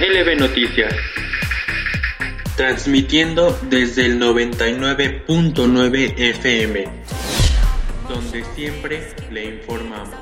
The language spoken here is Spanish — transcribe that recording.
LB Noticias. Transmitiendo desde el 99.9 FM, donde siempre le informamos.